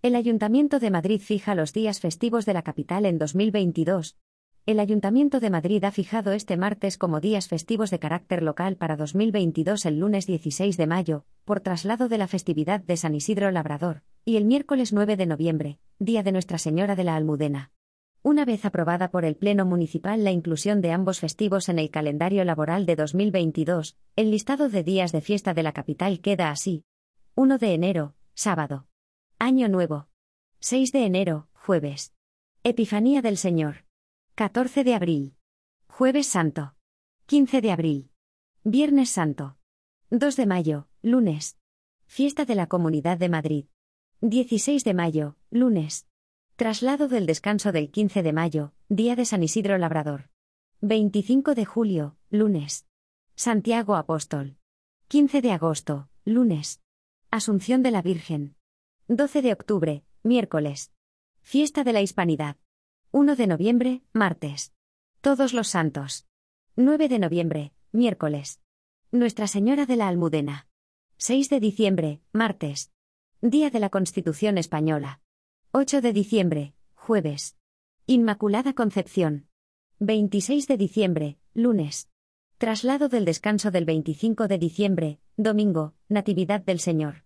El Ayuntamiento de Madrid fija los días festivos de la capital en 2022. El Ayuntamiento de Madrid ha fijado este martes como días festivos de carácter local para 2022 el lunes 16 de mayo, por traslado de la festividad de San Isidro Labrador, y el miércoles 9 de noviembre, día de Nuestra Señora de la Almudena. Una vez aprobada por el Pleno Municipal la inclusión de ambos festivos en el calendario laboral de 2022, el listado de días de fiesta de la capital queda así. 1 de enero, sábado. Año Nuevo. 6 de enero, jueves. Epifanía del Señor. 14 de abril. Jueves Santo. 15 de abril. Viernes Santo. 2 de mayo, lunes. Fiesta de la Comunidad de Madrid. 16 de mayo, lunes. Traslado del descanso del 15 de mayo, día de San Isidro Labrador. 25 de julio, lunes. Santiago Apóstol. 15 de agosto, lunes. Asunción de la Virgen. 12 de octubre, miércoles. Fiesta de la Hispanidad. 1 de noviembre, martes. Todos los Santos. 9 de noviembre, miércoles. Nuestra Señora de la Almudena. 6 de diciembre, martes. Día de la Constitución Española. 8 de diciembre, jueves. Inmaculada Concepción. 26 de diciembre, lunes. Traslado del descanso del 25 de diciembre, domingo, Natividad del Señor.